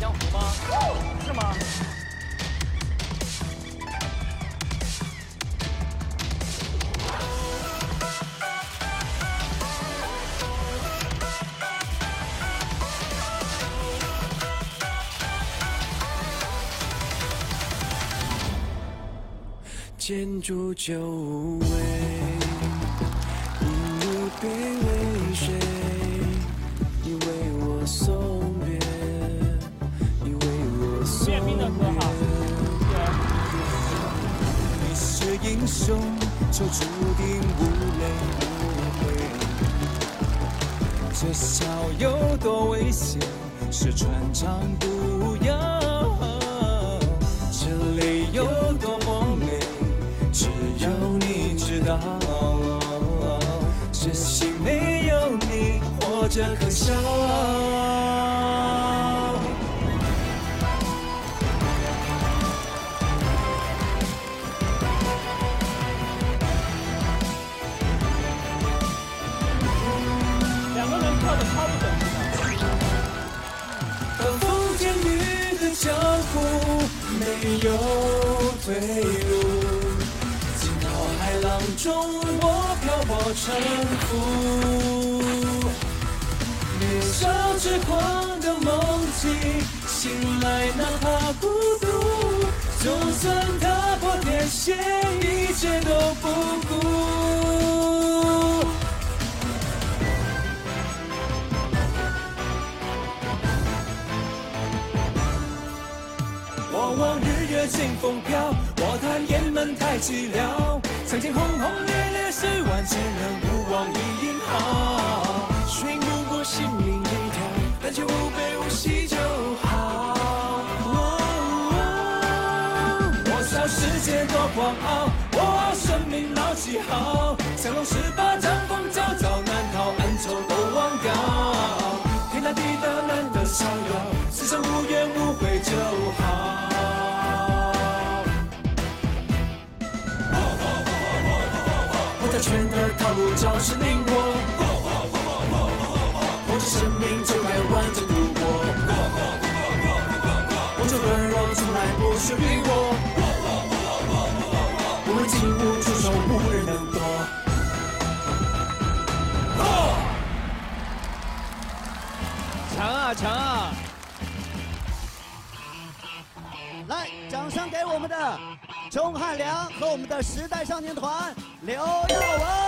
江湖吗？建筑久违，你英雄，就注定无泪无悔。这笑有多危险，是船长不要。这泪有多么美，只有你知道。这心没有你，活着可笑。没有退路，惊涛骇浪中我漂泊沉浮。年少痴狂的梦境，醒来哪怕孤独，就算踏破铁鞋，我望日月清风飘，我叹雁门太寂寥。曾经轰轰烈烈是万千人，勿忘一英豪。寻不过性命一条，但求无悲无喜就好。我笑世界多狂傲，我生命老记号。降龙十八掌风焦躁难逃，恩仇都忘掉。天大地大难得逍遥，此生无怨我在圈的套路招式灵活，活着生命就该完整度过。我这软弱从来不属于我，我们紧握出手，无人能躲。强啊强啊！来，掌声给我们的钟汉良和我们的时代少年团刘耀文。